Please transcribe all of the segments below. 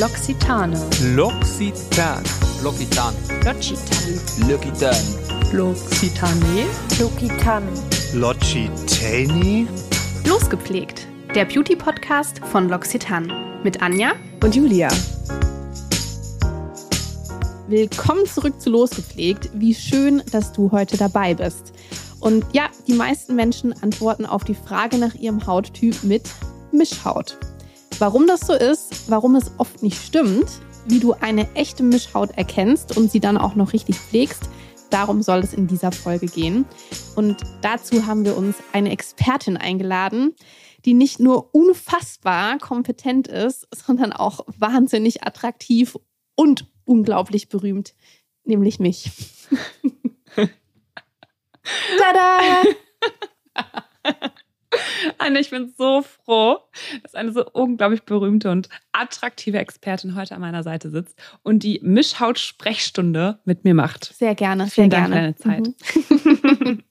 L'Occitane. L'Occitan. L'Occitan. L'Occitane. L'Occitan. L'Occitane. L'Occitane. L'Occitani? Losgepflegt. Der Beauty-Podcast von L'Occitane. Mit Anja. Und Julia. Willkommen zurück zu Losgepflegt. Wie schön, dass du heute dabei bist. Und ja, die meisten Menschen antworten auf die Frage nach ihrem Hauttyp mit Mischhaut. Warum das so ist, warum es oft nicht stimmt, wie du eine echte Mischhaut erkennst und sie dann auch noch richtig pflegst, darum soll es in dieser Folge gehen. Und dazu haben wir uns eine Expertin eingeladen, die nicht nur unfassbar kompetent ist, sondern auch wahnsinnig attraktiv und unglaublich berühmt, nämlich mich. Tada! Anne, ich bin so froh, dass eine so unglaublich berühmte und attraktive Expertin heute an meiner Seite sitzt und die Mischhaut-Sprechstunde mit mir macht. Sehr gerne, sehr Vielen Dank für gerne. deine Zeit. Mhm.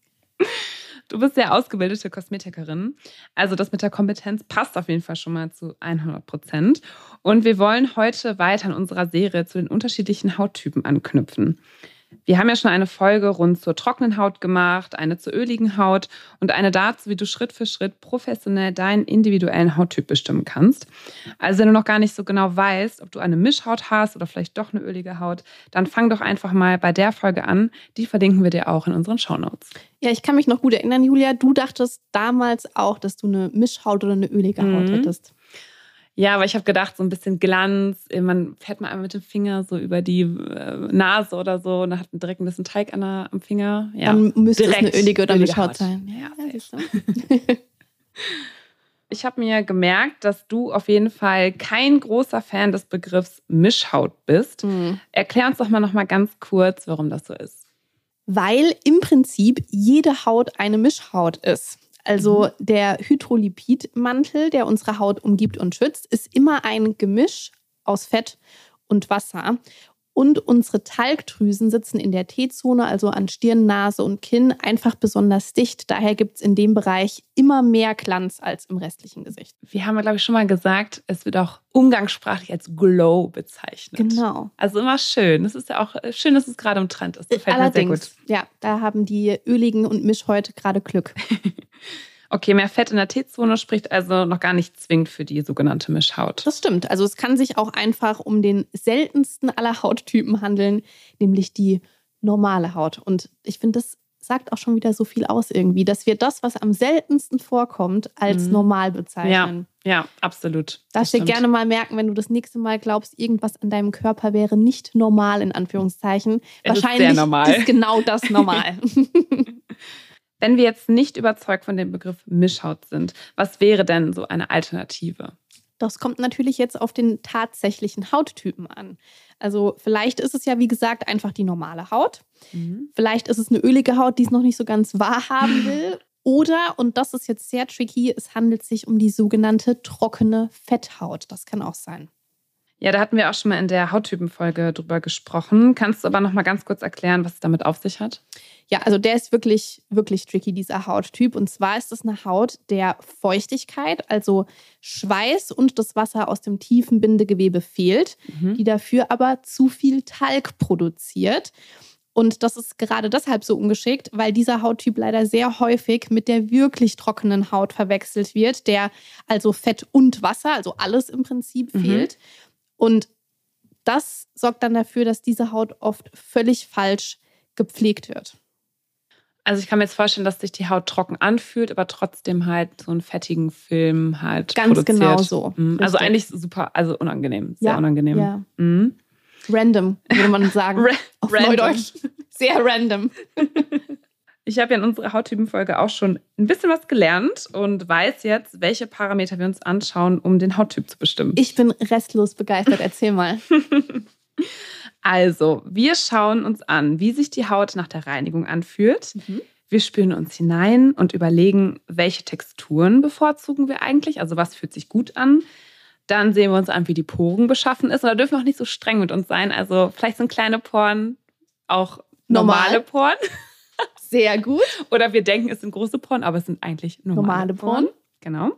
Du bist sehr ausgebildete Kosmetikerin. Also das mit der Kompetenz passt auf jeden Fall schon mal zu 100 Prozent. Und wir wollen heute weiter in unserer Serie zu den unterschiedlichen Hauttypen anknüpfen. Wir haben ja schon eine Folge rund zur trockenen Haut gemacht, eine zur öligen Haut und eine dazu, wie du Schritt für Schritt professionell deinen individuellen Hauttyp bestimmen kannst. Also wenn du noch gar nicht so genau weißt, ob du eine Mischhaut hast oder vielleicht doch eine ölige Haut, dann fang doch einfach mal bei der Folge an. Die verlinken wir dir auch in unseren Shownotes. Ja, ich kann mich noch gut erinnern, Julia. Du dachtest damals auch, dass du eine Mischhaut oder eine ölige Haut Mhm. hättest. Ja, aber ich habe gedacht, so ein bisschen Glanz, man fährt mal einmal mit dem Finger so über die äh, Nase oder so und dann hat man direkt ein bisschen Teig an der, am Finger. Ja. Dann müsste es direkt eine ölige oder ölige Mischhaut Haut. sein. Ja, Ja, siehst du? Ich habe mir gemerkt, dass du auf jeden Fall kein großer Fan des Begriffs Mischhaut bist. Hm. Erklär uns doch mal noch mal ganz kurz, warum das so ist. Weil im Prinzip jede Haut eine Mischhaut ist. Also Mhm. der Hydrolipidmantel, der unsere Haut umgibt und schützt, ist immer ein Gemisch aus Fett und Wasser. Und unsere Talgdrüsen sitzen in der T-Zone, also an Stirn, Nase und Kinn, einfach besonders dicht. Daher gibt es in dem Bereich immer mehr Glanz als im restlichen Gesicht. Wir haben ja, glaube ich, schon mal gesagt, es wird auch umgangssprachlich als Glow bezeichnet. Genau. Also immer schön. Das ist ja auch äh, schön, dass es gerade im Trend ist. Das gefällt mir sehr gut. Allerdings, ja, da haben die öligen und Mischhäute gerade Glück. Okay, mehr Fett in der T-Zone spricht also noch gar nicht zwingend für die sogenannte Mischhaut. Das stimmt. Also es kann sich auch einfach um den seltensten aller Hauttypen handeln, nämlich die normale Haut. Und ich finde, das sagt auch schon wieder so viel aus irgendwie, dass wir das, was am seltensten vorkommt, als Mhm. normal bezeichnen. Ja, absolut. Darfst dir gerne mal merken, wenn du das nächste Mal glaubst, irgendwas an deinem Körper wäre nicht normal, in Anführungszeichen. Es ist Wahrscheinlich sehr normal. ist genau das normal. Wenn wir jetzt nicht überzeugt von dem Begriff Mischhaut sind, was wäre denn so eine Alternative? Das kommt natürlich jetzt auf den tatsächlichen Hauttypen an. Also vielleicht ist es ja, wie gesagt, einfach die normale Haut. Vielleicht ist es eine ölige Haut, die es noch nicht so ganz wahrhaben will. Oder, und das ist jetzt sehr tricky, es handelt sich um die sogenannte trockene Fetthaut. Das kann auch sein. Ja, da hatten wir auch schon mal in der Hauttypenfolge drüber gesprochen. Kannst du aber noch mal ganz kurz erklären, was es damit auf sich hat? Ja, also der ist wirklich, wirklich tricky, dieser Hauttyp. Und zwar ist es eine Haut, der Feuchtigkeit, also Schweiß und das Wasser aus dem tiefen Bindegewebe fehlt, die dafür aber zu viel Talg produziert. Und das ist gerade deshalb so ungeschickt, weil dieser Hauttyp leider sehr häufig mit der wirklich trockenen Haut verwechselt wird, der also Fett und Wasser, also alles im Prinzip Mhm. fehlt. Und das sorgt dann dafür, dass diese Haut oft völlig falsch gepflegt wird. Also ich kann mir jetzt vorstellen, dass sich die Haut trocken anfühlt, aber trotzdem halt so einen fettigen Film halt Ganz produziert. genau so. Mhm. Also eigentlich super, also unangenehm, sehr Ja, unangenehm. ja. Mhm. Random, würde man sagen. Ra Auf random. Neudeutsch. Sehr random. Ich habe ja in unserer Hauttypenfolge auch schon ein bisschen was gelernt und weiß jetzt, welche Parameter wir uns anschauen, um den Hauttyp zu bestimmen. Ich bin restlos begeistert. Erzähl mal. Also, wir schauen uns an, wie sich die Haut nach der Reinigung anfühlt. Mhm. Wir spüren uns hinein und überlegen, welche Texturen bevorzugen wir eigentlich, also was fühlt sich gut an. Dann sehen wir uns an, wie die Poren beschaffen ist. Und da dürfen wir auch nicht so streng mit uns sein. Also vielleicht sind kleine Poren auch Normal. normale Poren. Sehr gut. Oder wir denken, es sind große Poren, aber es sind eigentlich normale, Normale Poren. Genau.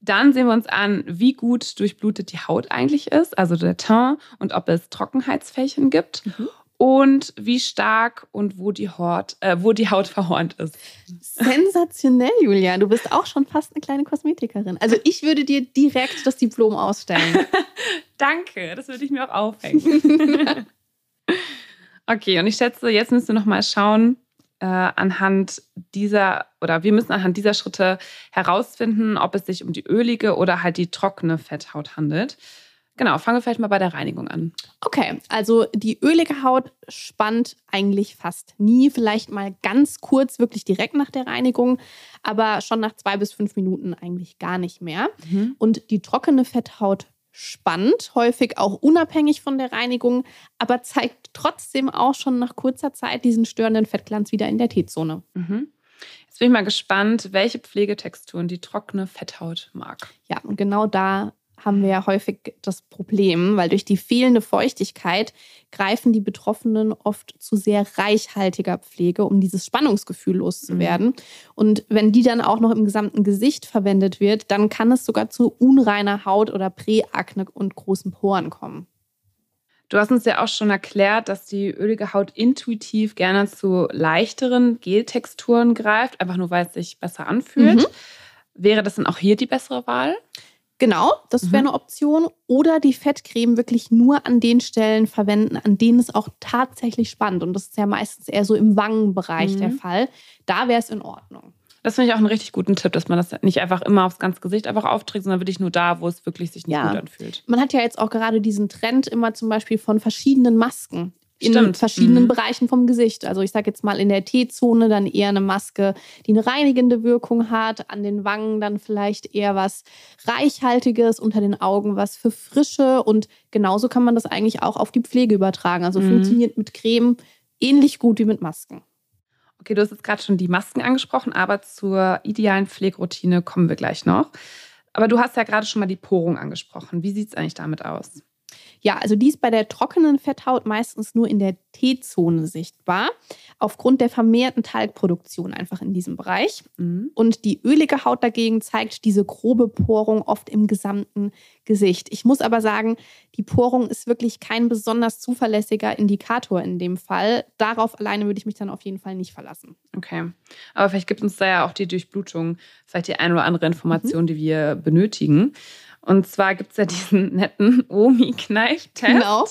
Dann sehen wir uns an, wie gut durchblutet die Haut eigentlich ist, also der Teint und ob es Trockenheitsfältchen gibt. Mhm. Und wie stark und wo die, Haut, äh, wo die Haut verhornt ist. Sensationell, Julia. Du bist auch schon fast eine kleine Kosmetikerin. Also ich würde dir direkt das Diplom ausstellen. Danke, das würde ich mir auch aufhängen. okay, und ich schätze, jetzt müssen wir noch mal schauen, äh, anhand dieser oder wir müssen anhand dieser Schritte herausfinden, ob es sich um die ölige oder halt die trockene Fetthaut handelt. Genau, fangen wir vielleicht mal bei der Reinigung an. Okay, also die ölige Haut spannt eigentlich fast nie, vielleicht mal ganz kurz, wirklich direkt nach der Reinigung, aber schon nach zwei bis fünf Minuten eigentlich gar nicht mehr. Mhm. Und die trockene Fetthaut spannt, häufig auch unabhängig von der Reinigung, aber zeigt trotzdem auch schon nach kurzer Zeit diesen störenden Fettglanz wieder in der T-Zone. Mhm. Jetzt bin ich mal gespannt, welche Pflegetexturen die trockene Fetthaut mag. Ja, und genau da haben wir ja häufig das Problem, weil durch die fehlende Feuchtigkeit greifen die Betroffenen oft zu sehr reichhaltiger Pflege, um dieses Spannungsgefühl loszuwerden. Und wenn die dann auch noch im gesamten Gesicht verwendet wird, dann kann es sogar zu unreiner Haut oder Präakne und großen Poren kommen. Du hast uns ja auch schon erklärt, dass die ölige Haut intuitiv gerne zu leichteren Geltexturen greift, einfach nur weil es sich besser anfühlt. Mhm. Wäre das dann auch hier die bessere Wahl? Genau, das wäre Mhm. eine Option. Oder die Fettcreme wirklich nur an den Stellen verwenden, an denen es auch tatsächlich spannt. Und das ist ja meistens eher so im Wangenbereich Mhm. der Fall. Da wäre es in Ordnung. Das finde ich auch einen richtig guten Tipp, dass man das nicht einfach immer aufs ganze Gesicht einfach aufträgt, sondern wirklich nur da, wo es wirklich sich nicht Ja. gut anfühlt. Man hat ja jetzt auch gerade diesen Trend immer zum Beispiel von verschiedenen Masken. In Stimmt. verschiedenen Mhm. Bereichen vom Gesicht. Also ich sage jetzt mal in der T-Zone dann eher eine Maske, die eine reinigende Wirkung hat. An den Wangen dann vielleicht eher was Reichhaltiges, unter den Augen was für Frische. Und genauso kann man das eigentlich auch auf die Pflege übertragen. Also Mhm. funktioniert mit Creme ähnlich gut wie mit Masken. Okay, du hast jetzt gerade schon die Masken angesprochen, aber zur idealen Pflegeroutine kommen wir gleich noch. Aber du hast ja gerade schon mal die Porung angesprochen. Wie sieht es eigentlich damit aus? Ja, also die ist bei der trockenen Fetthaut meistens nur in der T-Zone sichtbar, aufgrund der vermehrten Talgproduktion einfach in diesem Bereich. Mhm. Und die ölige Haut dagegen zeigt diese grobe Porung oft im gesamten Gesicht. Ich muss aber sagen, die Porung ist wirklich kein besonders zuverlässiger Indikator in dem Fall. Darauf alleine würde ich mich dann auf jeden Fall nicht verlassen. Okay. Aber vielleicht gibt uns da ja auch die Durchblutung, vielleicht die ein oder andere Information, die wir benötigen. Und zwar gibt es ja diesen netten Omi-Kneif-Test. Genau.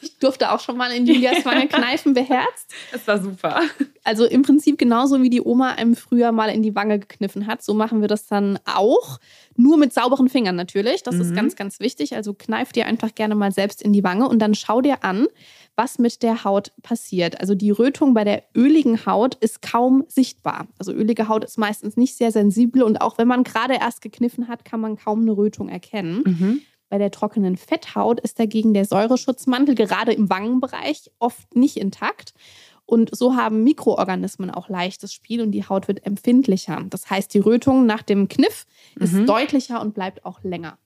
Ich durfte auch schon mal in Julias Wange kneifen beherzt. Das war super. Also im Prinzip genauso wie die Oma einem früher mal in die Wange gekniffen hat. So machen wir das dann auch. Nur mit sauberen Fingern natürlich. Das ist Mhm. ganz, ganz wichtig. Also kneif dir einfach gerne mal selbst in die Wange und dann schau dir an, was mit der Haut passiert. Also die Rötung bei der öligen Haut ist kaum sichtbar. Also ölige Haut ist meistens nicht sehr sensibel und auch wenn man gerade erst gekniffen hat, kann man kaum eine Rötung erkennen. Mhm. Bei der trockenen Fetthaut ist dagegen der Säureschutzmantel gerade im Wangenbereich oft nicht intakt. Und so haben Mikroorganismen auch leichtes Spiel und die Haut wird empfindlicher. Das heißt, die Rötung nach dem Kniff ist Mhm. deutlicher und bleibt auch länger.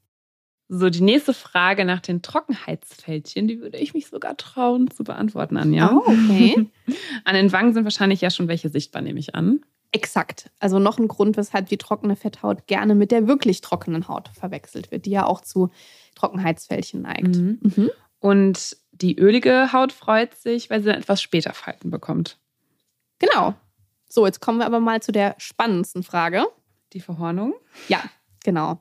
So, die nächste Frage nach den Trockenheitsfältchen, die würde ich mich sogar trauen zu beantworten, Anja. Oh, okay. An den Wangen sind wahrscheinlich ja schon welche sichtbar, nehme ich an. Exakt. Also noch ein Grund, weshalb die trockene Fetthaut gerne mit der wirklich trockenen Haut verwechselt wird, die ja auch zu Trockenheitsfältchen neigt. Mhm. Mhm. Und die ölige Haut freut sich, weil sie dann etwas später Falten bekommt. Genau. So, jetzt kommen wir aber mal zu der spannendsten Frage. Die Verhornung. Ja, genau.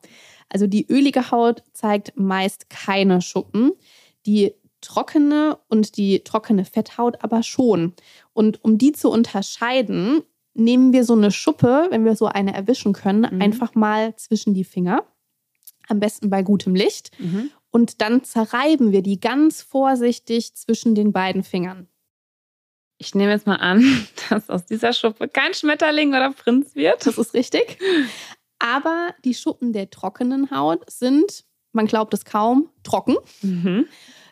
Also die ölige Haut zeigt meist keine Schuppen, die trockene und die trockene Fetthaut aber schon. Und um die zu unterscheiden, nehmen wir so eine Schuppe, wenn wir so eine erwischen können, Mhm. einfach mal zwischen die Finger. Am besten bei gutem Licht. Und dann zerreiben wir die ganz vorsichtig zwischen den beiden Fingern. Ich nehme jetzt mal an, dass aus dieser Schuppe kein Schmetterling oder Prinz wird. Das ist richtig. Aber die Schuppen der trockenen Haut sind, man glaubt es kaum, trocken. Mhm.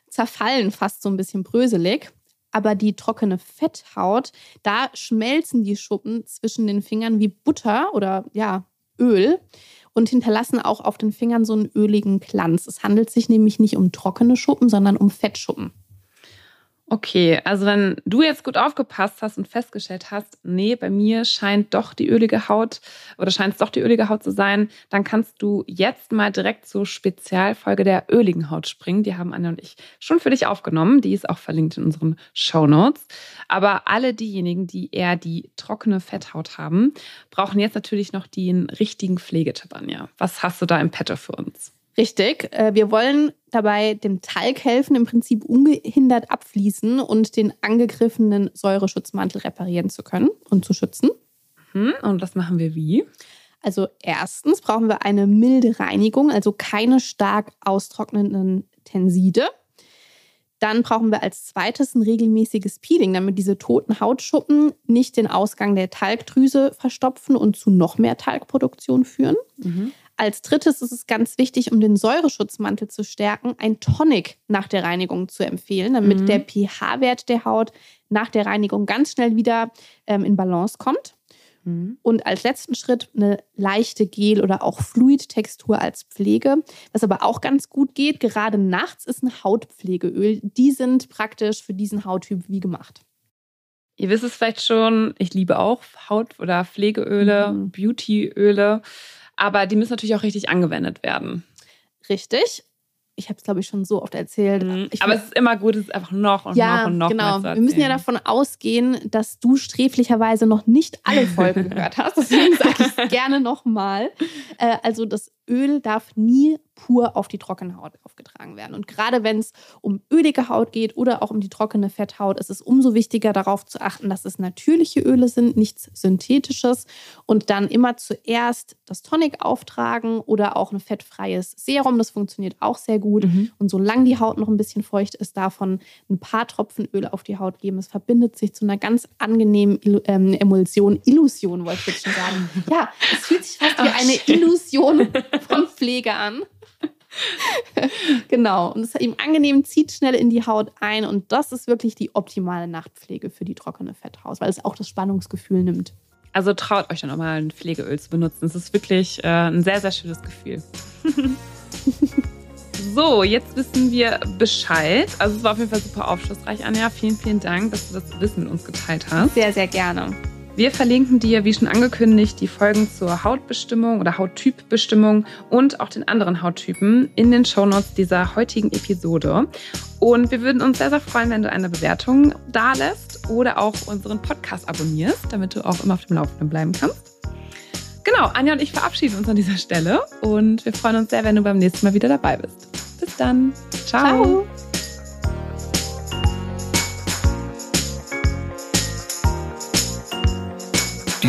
zerfallen fast so ein bisschen bröselig. Aber die trockene Fetthaut, da schmelzen die Schuppen zwischen den Fingern wie Butter oder ja, Öl und hinterlassen auch auf den Fingern so einen öligen Glanz. Es handelt sich nämlich nicht um trockene Schuppen, sondern um Fettschuppen. Okay, also wenn du jetzt gut aufgepasst hast und festgestellt hast, nee, bei mir scheint doch die ölige Haut oder scheint es doch die ölige Haut zu sein, dann kannst du jetzt mal direkt zur Spezialfolge der öligen Haut springen. Die haben Anja und ich schon für dich aufgenommen. Die ist auch verlinkt in unseren Show Notes. Aber alle diejenigen, die eher die trockene Fetthaut haben, brauchen jetzt natürlich noch den richtigen Pflegetipp, Anja. Was hast du da im Petto für uns? Richtig. Äh, wir wollen dabei dem Talg helfen, im Prinzip ungehindert abfließen und den angegriffenen Säureschutzmantel reparieren zu können und zu schützen. Hm, und das machen wir wie? Also erstens brauchen wir eine milde Reinigung, also keine stark austrocknenden Tenside. Dann brauchen wir als zweites ein regelmäßiges Peeling, damit diese toten Hautschuppen nicht den Ausgang der Talgdrüse verstopfen und zu noch mehr Talgproduktion führen. Mhm. Als drittes ist es ganz wichtig, um den Säureschutzmantel zu stärken, ein Tonic nach der Reinigung zu empfehlen, damit mhm. der pH-Wert der Haut nach der Reinigung ganz schnell wieder ähm, in Balance kommt. Mhm. Und als letzten Schritt eine leichte Gel- oder auch Fluidtextur als Pflege. Was aber auch ganz gut geht, gerade nachts, ist ein Hautpflegeöl. Die sind praktisch für diesen Hauttyp wie gemacht. Ihr wisst es vielleicht schon, ich liebe auch Haut- oder Pflegeöle, mhm. Beautyöle aber die müssen natürlich auch richtig angewendet werden. Richtig. Ich habe es, glaube ich, schon so oft erzählt. Mhm. aber es ist immer gut, es ist einfach noch und ja, noch und noch. Genau. Wir müssen ja davon ausgehen, dass du sträflicherweise noch nicht alle Folgen gehört hast. Deswegen sage ich es gerne nochmal. Äh, also das Öl darf nie pur auf die trockene Haut aufgetragen werden. Und gerade wenn es um ölige Haut geht oder auch um die trockene Fetthaut, ist es umso wichtiger darauf zu achten, dass es natürliche Öle sind, nichts Synthetisches. Und dann immer zuerst das Tonic auftragen oder auch ein fettfreies Serum. Das funktioniert auch sehr gut. Mhm. Und solange die Haut noch ein bisschen feucht ist, davon ein paar Tropfen Öl auf die Haut geben. Es verbindet sich zu einer ganz angenehmen ähm, Emulsion. Illusion wollte ich jetzt schon sagen. Ja, es fühlt sich fast wie eine Illusion von Pflege an. genau. Und es ihm angenehm zieht schnell in die Haut ein. Und das ist wirklich die optimale Nachtpflege für die trockene Fetthaut, weil es auch das Spannungsgefühl nimmt. Also traut euch dann auch mal ein Pflegeöl zu benutzen. Es ist wirklich äh, ein sehr, sehr schönes Gefühl. so, jetzt wissen wir Bescheid. Also es war auf jeden Fall super aufschlussreich, Anja. Vielen, vielen Dank, dass du das Wissen mit uns geteilt hast. Sehr, sehr gerne. Wir verlinken dir, wie schon angekündigt, die Folgen zur Hautbestimmung oder Hauttypbestimmung und auch den anderen Hauttypen in den Shownotes dieser heutigen Episode. Und wir würden uns sehr, sehr freuen, wenn du eine Bewertung da lässt oder auch unseren Podcast abonnierst, damit du auch immer auf dem Laufenden bleiben kannst. Genau, Anja und ich verabschieden uns an dieser Stelle und wir freuen uns sehr, wenn du beim nächsten Mal wieder dabei bist. Bis dann. Ciao. Ciao.